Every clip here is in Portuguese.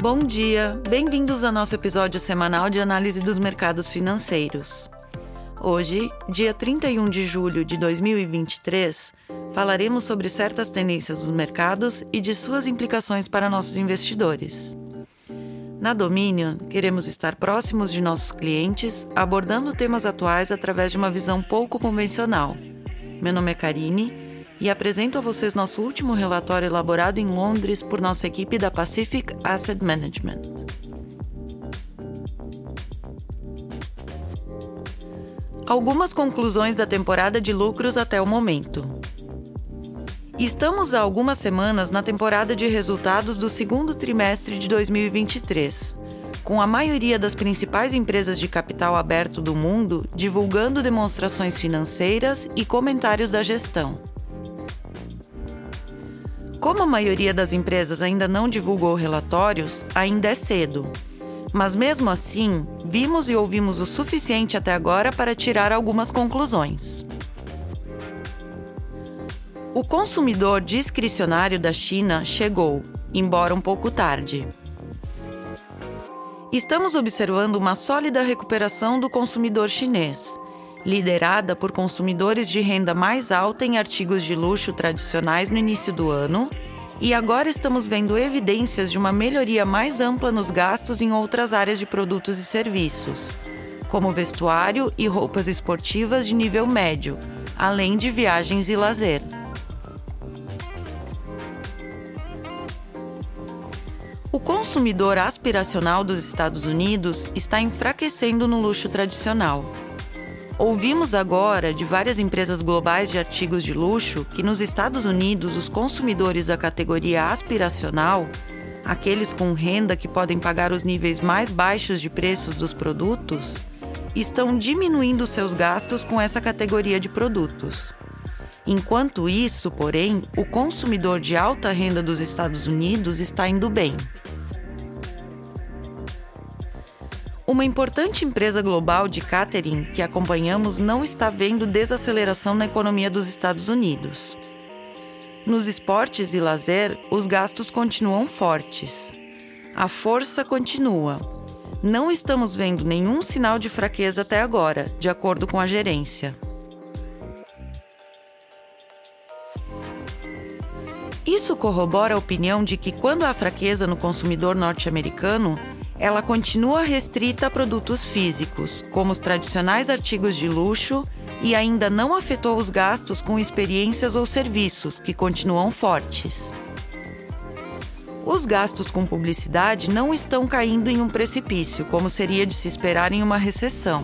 Bom dia, bem-vindos ao nosso episódio semanal de análise dos mercados financeiros. Hoje, dia 31 de julho de 2023, falaremos sobre certas tendências dos mercados e de suas implicações para nossos investidores. Na Dominion, queremos estar próximos de nossos clientes, abordando temas atuais através de uma visão pouco convencional. Meu nome é Karine e apresento a vocês nosso último relatório elaborado em Londres por nossa equipe da Pacific Asset Management. Algumas conclusões da temporada de lucros até o momento. Estamos há algumas semanas na temporada de resultados do segundo trimestre de 2023, com a maioria das principais empresas de capital aberto do mundo divulgando demonstrações financeiras e comentários da gestão. Como a maioria das empresas ainda não divulgou relatórios, ainda é cedo. Mas mesmo assim, vimos e ouvimos o suficiente até agora para tirar algumas conclusões. O consumidor discricionário da China chegou, embora um pouco tarde. Estamos observando uma sólida recuperação do consumidor chinês, liderada por consumidores de renda mais alta em artigos de luxo tradicionais no início do ano, e agora estamos vendo evidências de uma melhoria mais ampla nos gastos em outras áreas de produtos e serviços, como vestuário e roupas esportivas de nível médio, além de viagens e lazer. O consumidor aspiracional dos Estados Unidos está enfraquecendo no luxo tradicional Ouvimos agora de várias empresas globais de artigos de luxo que nos Estados Unidos os consumidores da categoria aspiracional, aqueles com renda que podem pagar os níveis mais baixos de preços dos produtos, estão diminuindo seus gastos com essa categoria de produtos. Enquanto isso, porém, o consumidor de alta renda dos Estados Unidos está indo bem. Uma importante empresa global de catering que acompanhamos não está vendo desaceleração na economia dos Estados Unidos. Nos esportes e lazer, os gastos continuam fortes. A força continua. Não estamos vendo nenhum sinal de fraqueza até agora, de acordo com a gerência. Isso corrobora a opinião de que, quando há fraqueza no consumidor norte-americano, ela continua restrita a produtos físicos, como os tradicionais artigos de luxo, e ainda não afetou os gastos com experiências ou serviços, que continuam fortes. Os gastos com publicidade não estão caindo em um precipício, como seria de se esperar em uma recessão.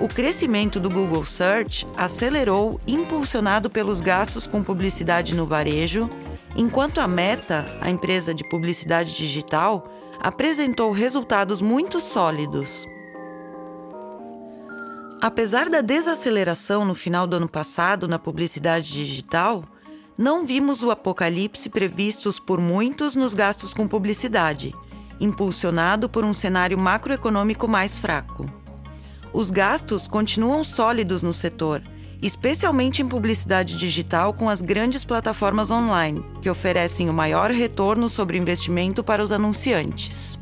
O crescimento do Google Search acelerou, impulsionado pelos gastos com publicidade no varejo, enquanto a Meta, a empresa de publicidade digital, apresentou resultados muito sólidos. Apesar da desaceleração no final do ano passado na publicidade digital, não vimos o apocalipse previstos por muitos nos gastos com publicidade, impulsionado por um cenário macroeconômico mais fraco. Os gastos continuam sólidos no setor especialmente em publicidade digital com as grandes plataformas online, que oferecem o maior retorno sobre investimento para os anunciantes.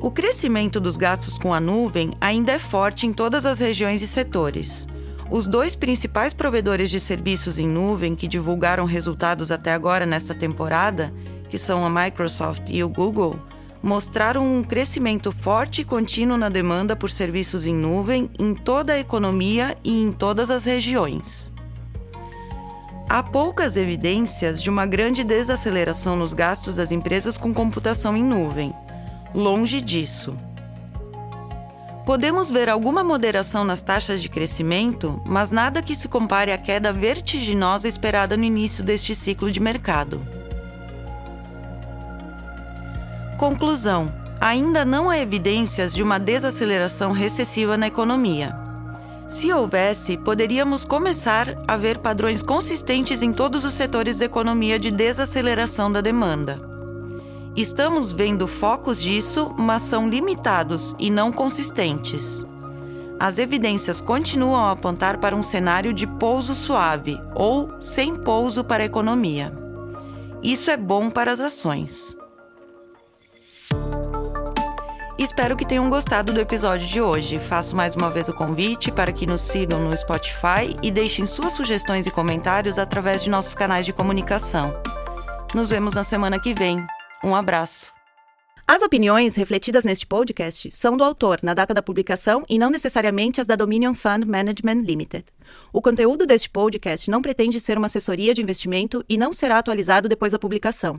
O crescimento dos gastos com a nuvem ainda é forte em todas as regiões e setores. Os dois principais provedores de serviços em nuvem que divulgaram resultados até agora nesta temporada, que são a Microsoft e o Google, mostraram um crescimento forte e contínuo na demanda por serviços em nuvem em toda a economia e em todas as regiões. Há poucas evidências de uma grande desaceleração nos gastos das empresas com computação em nuvem. Longe disso. Podemos ver alguma moderação nas taxas de crescimento, mas nada que se compare à queda vertiginosa esperada no início deste ciclo de mercado. Conclusão: ainda não há evidências de uma desaceleração recessiva na economia. Se houvesse, poderíamos começar a ver padrões consistentes em todos os setores da economia de desaceleração da demanda. Estamos vendo focos disso, mas são limitados e não consistentes. As evidências continuam a apontar para um cenário de pouso suave ou sem pouso para a economia. Isso é bom para as ações. Espero que tenham gostado do episódio de hoje. Faço mais uma vez o convite para que nos sigam no Spotify e deixem suas sugestões e comentários através de nossos canais de comunicação. Nos vemos na semana que vem. Um abraço. As opiniões refletidas neste podcast são do autor na data da publicação e não necessariamente as da Dominion Fund Management Limited. O conteúdo deste podcast não pretende ser uma assessoria de investimento e não será atualizado depois da publicação.